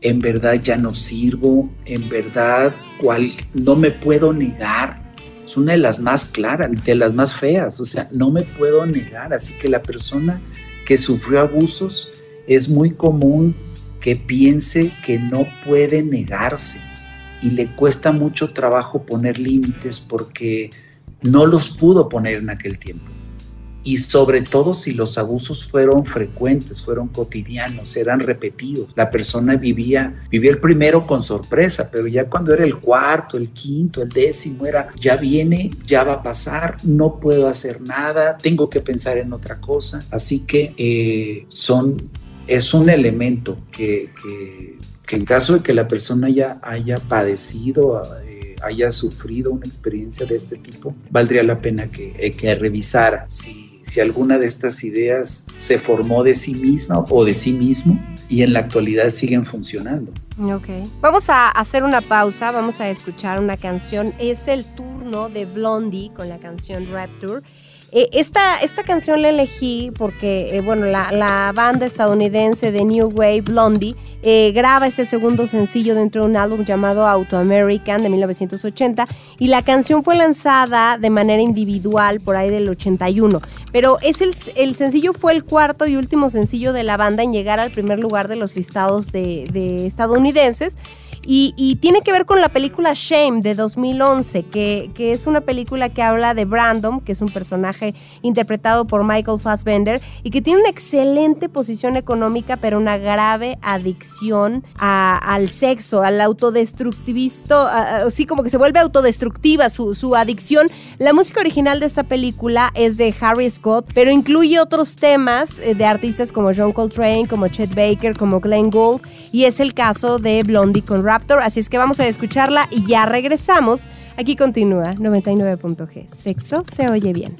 en verdad ya no sirvo, en verdad cual, no me puedo negar. Es una de las más claras, de las más feas, o sea, no me puedo negar. Así que la persona que sufrió abusos es muy común que piense que no puede negarse y le cuesta mucho trabajo poner límites porque no los pudo poner en aquel tiempo. Y sobre todo si los abusos fueron frecuentes, fueron cotidianos, eran repetidos. La persona vivía, vivía el primero con sorpresa, pero ya cuando era el cuarto, el quinto, el décimo, era ya viene, ya va a pasar, no puedo hacer nada, tengo que pensar en otra cosa. Así que eh, son, es un elemento que, en caso de que la persona ya haya padecido, haya sufrido una experiencia de este tipo, valdría la pena que, eh, que revisara si, si alguna de estas ideas se formó de sí misma o de sí mismo y en la actualidad siguen funcionando. Ok. Vamos a hacer una pausa, vamos a escuchar una canción. Es el turno de Blondie con la canción Rapture. Eh, esta, esta canción la elegí porque, eh, bueno, la, la, banda estadounidense de New Wave, Blondie, eh, graba este segundo sencillo dentro de un álbum llamado Auto American de 1980 y la canción fue lanzada de manera individual por ahí del 81. Pero es el, el sencillo fue el cuarto y último sencillo de la banda en llegar al primer lugar de los listados de, de estadounidenses. Y, tiene que ver con la película Shame de 2011, que, es una película que habla de Brandon, que es un personaje interpretado por Michael Fassbender, y que tiene una excelente posición económica, pero una grave adicción al sexo, al autodestructivisto, así como que se vuelve autodestructiva su, adicción. La música original de esta película es de Harry Scott, pero incluye otros temas eh, de artistas como John Coltrane, como Chet Baker, como Glenn Gould, y es el caso de Blondie con Así es que vamos a escucharla y ya regresamos. Aquí continúa 99.g. Sexo se oye bien.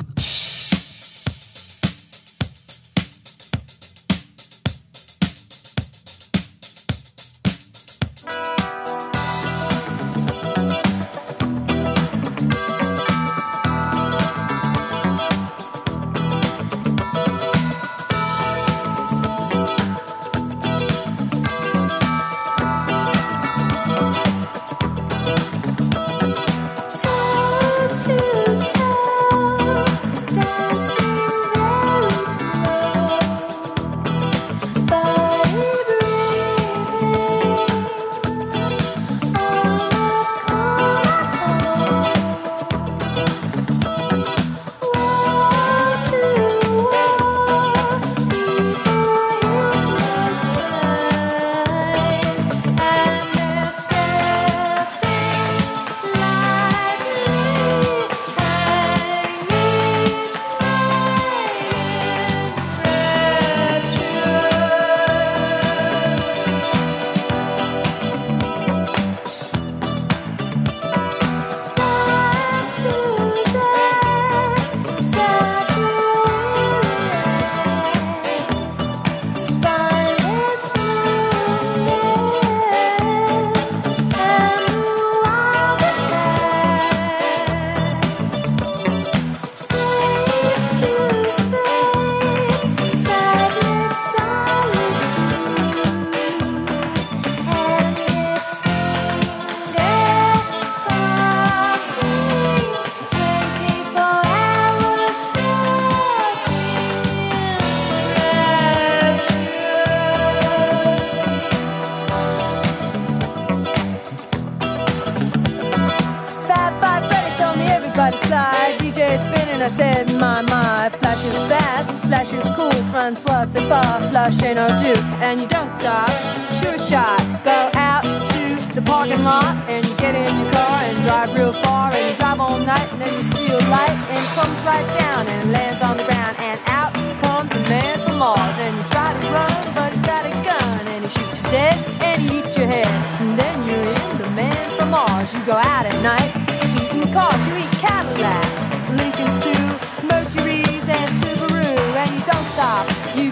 fuss and puff, flush and and you don't stop. Sure shot, go out to the parking lot and you get in your car and drive real far. And you drive all night and then you see a light and it comes right down and lands on the ground. And out comes a man from Mars and you try to run but he's got a gun and he shoots you dead and he eats your head. And then you're in the man from Mars. You go out at night eating cars, you eat Cadillacs, Lincolns too, Mercury's and Subaru. And you don't stop. You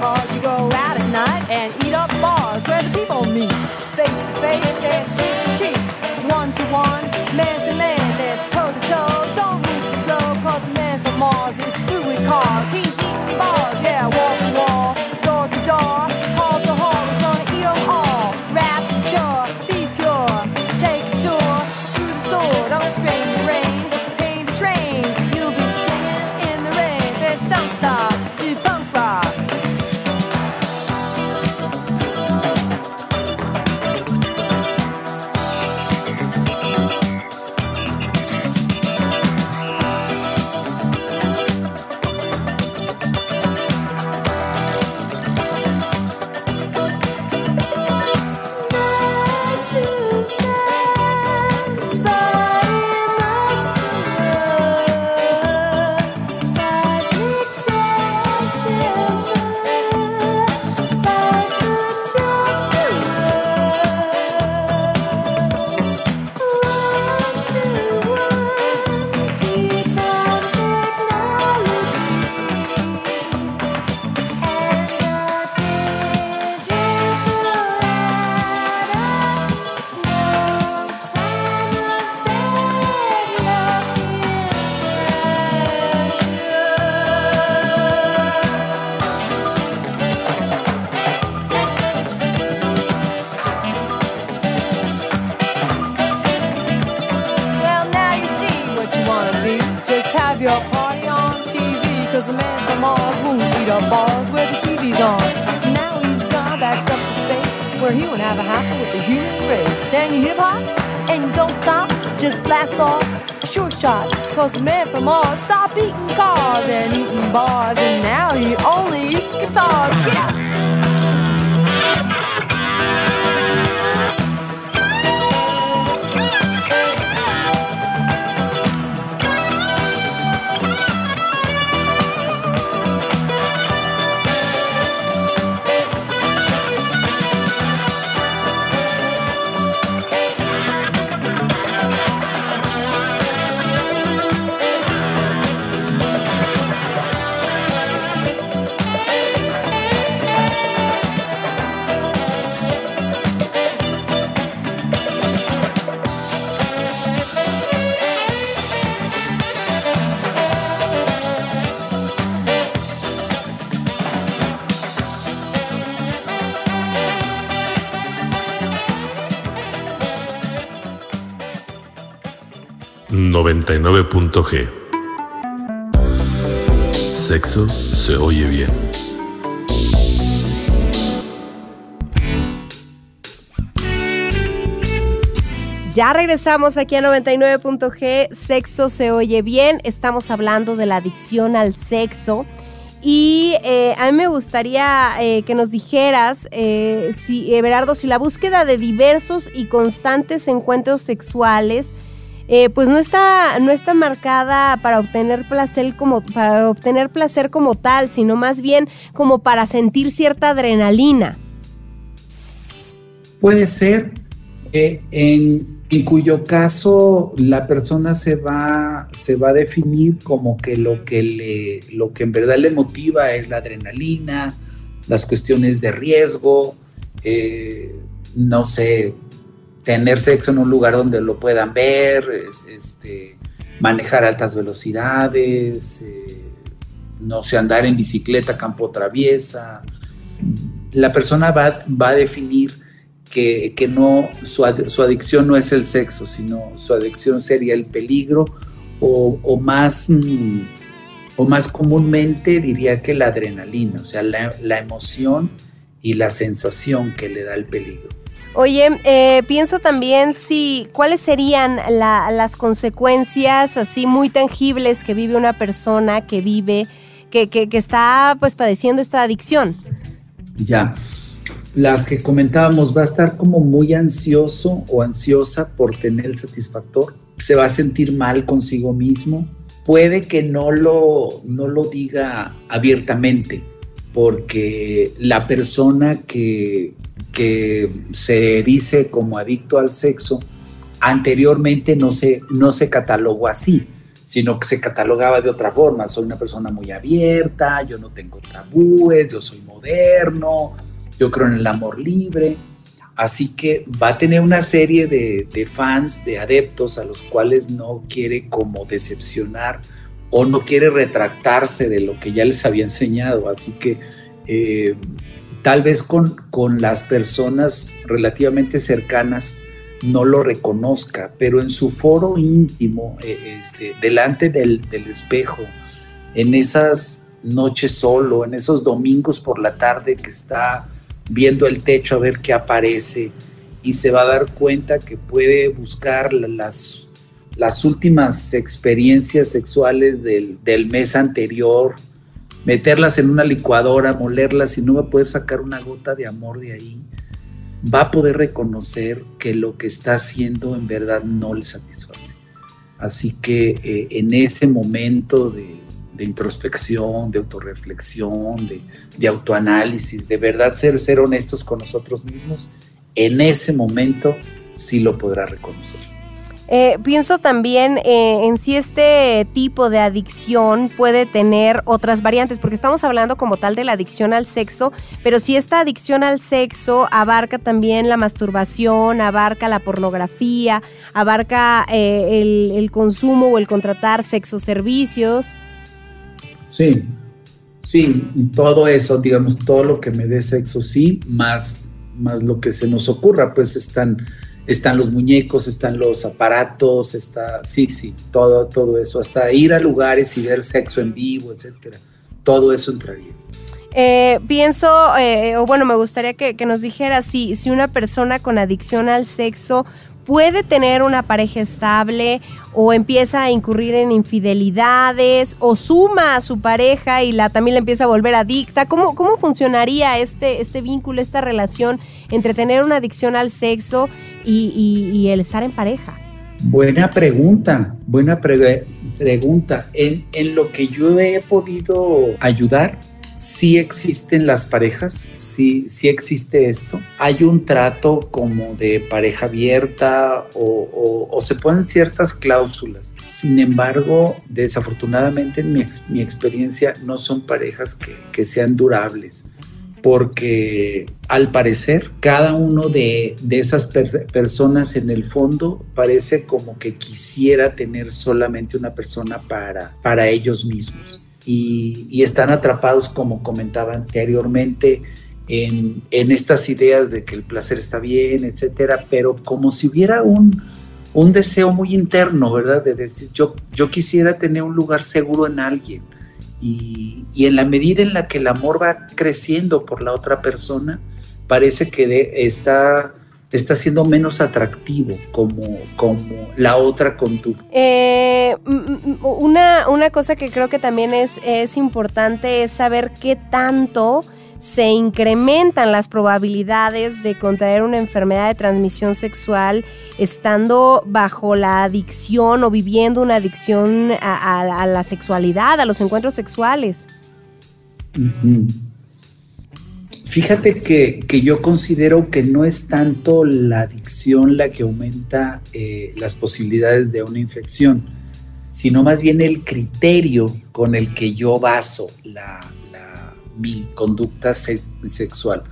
cause you go out at night and eat up bars where the people meet. Face to face, that's cheek to cheek. One to one, man to man, that's toe to toe. Don't move too slow, cause the man from Mars is through with cars. He's eating bars, yeah, wall to wall. Cause man 99.g. Sexo se oye bien. Ya regresamos aquí a 99.g, sexo se oye bien, estamos hablando de la adicción al sexo. Y eh, a mí me gustaría eh, que nos dijeras, eh, si, Everardo, si la búsqueda de diversos y constantes encuentros sexuales eh, pues no está, no está marcada para obtener placer como, para obtener placer como tal, sino más bien como para sentir cierta adrenalina. Puede ser, en, en, cuyo caso la persona se va, se va a definir como que lo que, le, lo que en verdad le motiva es la adrenalina, las cuestiones de riesgo, eh, no sé, tener sexo en un lugar donde lo puedan ver, este, manejar altas velocidades, eh, no sé, andar en bicicleta, campo traviesa. La persona va, va a definir que, no, su, adicción no es el sexo, sino su adicción sería el peligro o, más, mm, o más comúnmente diría que la adrenalina, o sea, la emoción y la sensación que le da el peligro. Oye, eh, pienso también si cuáles serían las consecuencias así muy tangibles que vive una persona que vive, que, que, está pues padeciendo esta adicción. Ya, las que comentábamos, va a estar como muy ansioso o ansiosa por tener el satisfactor, se va a sentir mal consigo mismo, puede que no lo, no lo diga abiertamente, porque la persona que, que se dice como adicto al sexo, anteriormente no se, no se catalogó así, sino que se catalogaba de otra forma. Soy una persona muy abierta, yo no tengo tabúes, yo soy moderno, yo creo en el amor libre. Así que va a tener una serie de, fans, de adeptos a los cuales no quiere como decepcionar o no quiere retractarse de lo que ya les había enseñado. Así que eh, tal vez con, con las personas relativamente cercanas no lo reconozca, pero en su foro íntimo, eh, este, delante del, espejo, en esas noches solo, en esos domingos por la tarde que está viendo el techo a ver qué aparece y se va a dar cuenta que puede buscar las, las últimas experiencias sexuales del, del mes anterior, meterlas en una licuadora, molerlas y no va a poder sacar una gota de amor de ahí, va a poder reconocer que lo que está haciendo en verdad no le satisface. Así que eh, en ese momento de, introspección, de autorreflexión, de, de, autoanálisis, de verdad ser, ser honestos con nosotros mismos, en ese momento sí lo podrá reconocer. Eh, pienso también eh, en si este tipo de adicción puede tener otras variantes, porque estamos hablando como tal de la adicción al sexo, pero si esta adicción al sexo abarca también la masturbación, abarca la pornografía, abarca eh, el, consumo o el contratar sexoservicios. Sí, sí, todo eso, digamos, todo lo que me dé sexo, sí, más, más lo que se nos ocurra, pues están están los muñecos, están los aparatos, está, sí, sí, todo, todo eso, hasta ir a lugares y ver sexo en vivo, etcétera. Todo eso entraría. Eh, pienso, eh, o bueno, me gustaría que, que nos dijera si, si una persona con adicción al sexo puede tener una pareja estable o empieza a incurrir en infidelidades o suma a su pareja y la también la empieza a volver adicta. ¿Cómo, cómo funcionaría este, este vínculo, esta relación entre tener una adicción al sexo y, y, el estar en pareja? Buena pregunta, buena pregunta. En, en lo que yo he podido ayudar, sí existen las parejas, sí, sí existe esto. Hay un trato como de pareja abierta o, se ponen ciertas cláusulas. Sin embargo, desafortunadamente en mi, experiencia no son parejas que, sean durables porque al parecer cada uno de, esas personas en el fondo parece como que quisiera tener solamente una persona para, para ellos mismos y, están atrapados, como comentaba anteriormente, en, estas ideas de que el placer está bien, etcétera, pero como si hubiera un, un deseo muy interno, ¿verdad? De decir, yo, yo quisiera tener un lugar seguro en alguien. Y, en la medida en la que el amor va creciendo por la otra persona, parece que está está siendo menos atractivo como, como la otra conducta. Eh, una, una, cosa que creo que también es, es importante es saber qué tanto se incrementan las probabilidades de contraer una enfermedad de transmisión sexual estando bajo la adicción o viviendo una adicción a, la sexualidad, a los encuentros sexuales. Fíjate que, yo considero que no es tanto la adicción la que aumenta eh, las posibilidades de una infección, sino más bien el criterio con el que yo baso mi conducta sexual.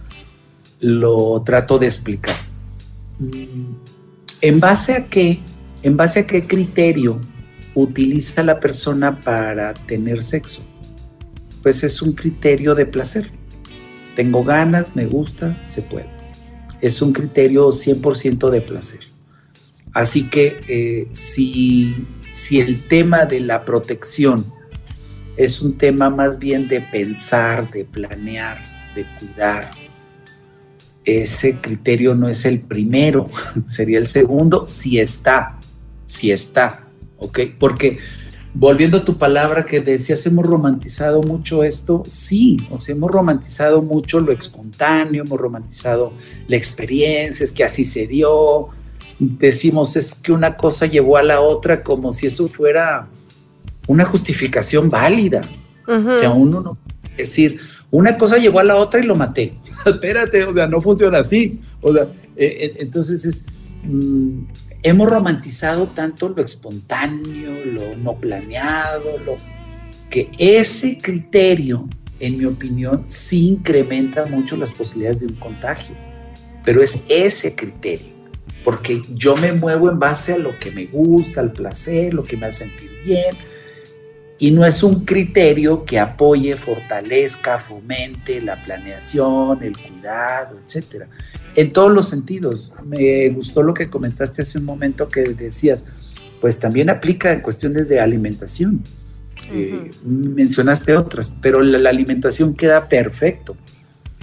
Lo trato de explicar. Mm, ¿En base a qué? ¿En base a qué criterio utiliza la persona para tener sexo? Pues es un criterio de placer tengo ganas, me gusta, se puede. Es un criterio 100% de placer. Así que eh, si, si el tema de la protección es un tema más bien de pensar, de planear, de cuidar, ese criterio no es el primero, sería el segundo, si está, si está, ¿ok? Porque volviendo a tu palabra que decías, hemos romantizado mucho esto, sí, o sea, hemos romantizado mucho lo espontáneo, hemos romantizado la experiencia, es que así se dio, decimos es que una cosa llevó a la otra como si eso fuera una justificación válida. O sea, uno no puede decir, una cosa llevó a la otra y lo maté. Espérate, o sea, no funciona así. O sea, eh, eh, entonces es... Mm, hemos romantizado tanto lo espontáneo, lo no planeado, lo que ese criterio, en mi opinión, sí incrementa mucho las posibilidades de un contagio. Pero es ese criterio, porque yo me muevo en base a lo que me gusta, al placer, lo que me hace sentir bien, y no es un criterio que apoye, fortalezca, fomente la planeación, el cuidado, etcétera en todos los sentidos. Me gustó lo que comentaste hace un momento que decías, pues también aplica en cuestiones de alimentación. Eh, mencionaste otras, pero la, alimentación queda perfecto.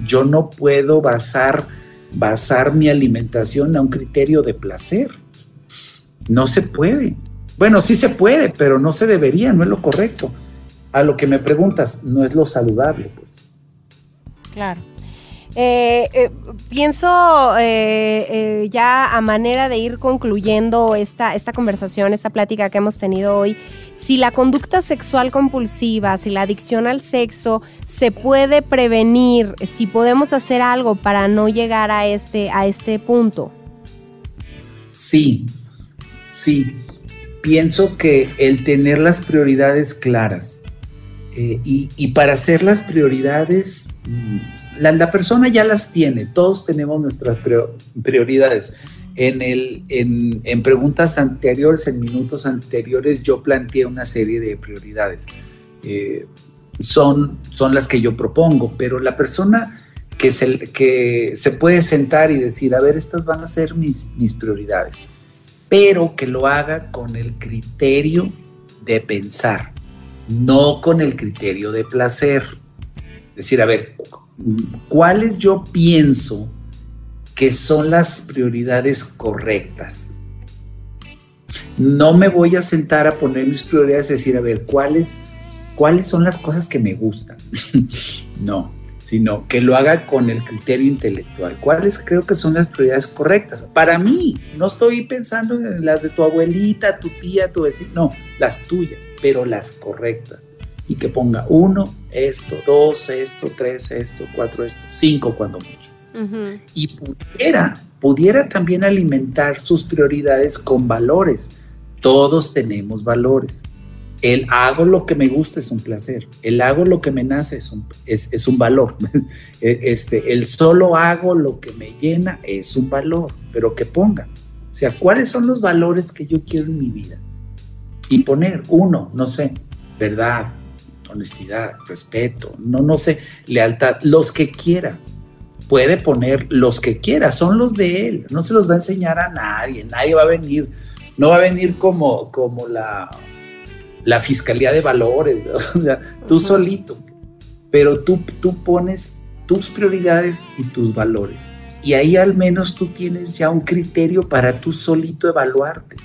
Yo no puedo basar, basar mi alimentación a un criterio de placer. No se puede. Bueno, sí se puede, pero no se debería, no es lo correcto. A lo que me preguntas, no es lo saludable, pues. Claro. Eh, eh, pienso eh, ya a manera de ir concluyendo esta, esta conversación, esta plática que hemos tenido hoy, si la conducta sexual compulsiva, si la adicción al sexo se puede prevenir, si podemos hacer algo para no llegar a este, a este punto. Sí, sí. Pienso que el tener las prioridades claras y, y, para hacer las prioridades mm, la, persona ya las tiene, todos tenemos nuestras prioridades. En, el, en, preguntas anteriores, en minutos anteriores, yo planteé una serie de prioridades. Eh, son, son las que yo propongo, pero la persona que se, que se puede sentar y decir, a ver, estas van a ser mis, mis prioridades, pero que lo haga con el criterio de pensar, no con el criterio de placer. Es decir, a ver, ¿cuáles yo pienso que son las prioridades correctas? No me voy a sentar a poner mis prioridades y decir, a ver, ¿cuáles, cuáles son las cosas que me gustan? no, sino que lo haga con el criterio intelectual. ¿Cuáles creo que son las prioridades correctas? Para mí, no estoy pensando en las de tu abuelita, tu tía, tu vecino, no, las tuyas, pero las correctas. Y que ponga uno, esto, dos, esto, tres, esto, cuatro, esto, cinco cuando mucho. Y pudiera, pudiera también alimentar sus prioridades con valores. Todos tenemos valores el hago lo que me gusta es un placer, el hago lo que me nace es un, es, un valor, e, este, el solo hago lo que me llena es un valor, pero que ponga, o sea, ¿cuáles son los valores que yo quiero en mi vida? Y poner, uno, no sé, verdad, honestidad, respeto, no, no sé, lealtad, los que quiera. Puede poner los que quiera, son los de él, no se los va a enseñar a nadie, nadie va a venir, no va a venir como, como la la fiscalía de valores, tú solito, pero tú, tú pones tus prioridades y tus valores. Y ahí al menos tú tienes ya un criterio para tú solito evaluarte.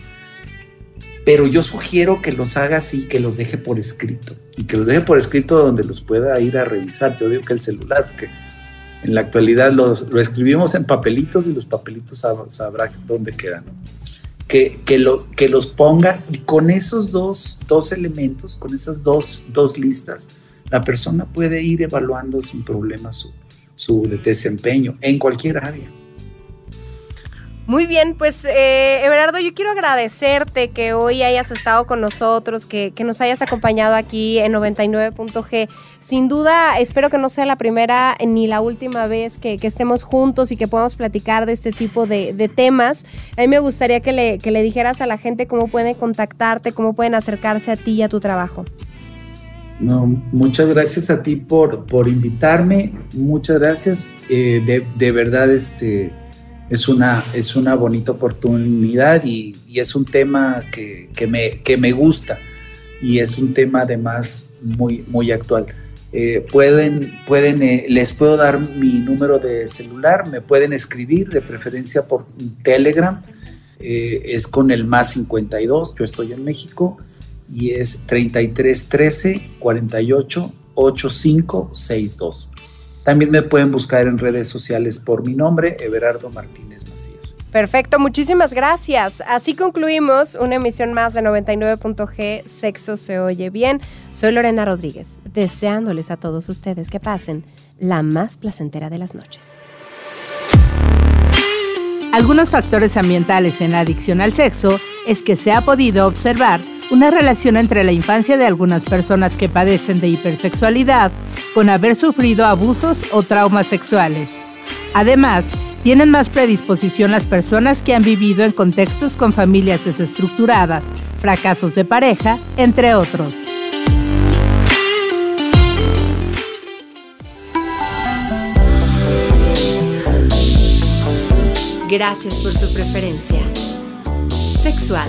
Pero yo sugiero que los hagas y que los deje por escrito. Y que los deje por escrito donde los pueda ir a revisar. Yo digo que el celular, porque en la actualidad los, lo escribimos en papelitos y los papelitos sabrá dónde quedan que, que, que los ponga y con esos dos, dos elementos, con esas dos, dos listas, la persona puede ir evaluando sin problema su, su desempeño en cualquier área. Muy bien, pues eh, Everardo, yo quiero agradecerte que hoy hayas estado con nosotros, que, nos hayas acompañado aquí en 99.g. Sin duda, espero que no sea la primera ni la última vez que, estemos juntos y que podamos platicar de este tipo de, temas. A mí me gustaría que le, dijeras a la gente cómo pueden contactarte, cómo pueden acercarse a ti y a tu trabajo. No, muchas gracias a ti por, por invitarme, muchas gracias. Eh, de, de verdad, este es una, es una bonita oportunidad y, es un tema que, me, que me gusta y es un tema además muy, muy actual. Eh, pueden, pueden eh, les puedo dar mi número de celular, me pueden escribir de preferencia por Telegram, eh, es con el más 52, yo estoy en México y es 3313 48 8562. También me pueden buscar en redes sociales por mi nombre, Everardo Martínez Macías. Perfecto, muchísimas gracias. Así concluimos una emisión más de 99.g Sexo se oye bien. Soy Lorena Rodríguez, deseándoles a todos ustedes que pasen la más placentera de las noches. Algunos factores ambientales en la adicción al sexo es que se ha podido observar una relación entre la infancia de algunas personas que padecen de hipersexualidad con haber sufrido abusos o traumas sexuales. Además, tienen más predisposición las personas que han vivido en contextos con familias desestructuradas, fracasos de pareja, entre otros. Gracias por su preferencia. Sexual.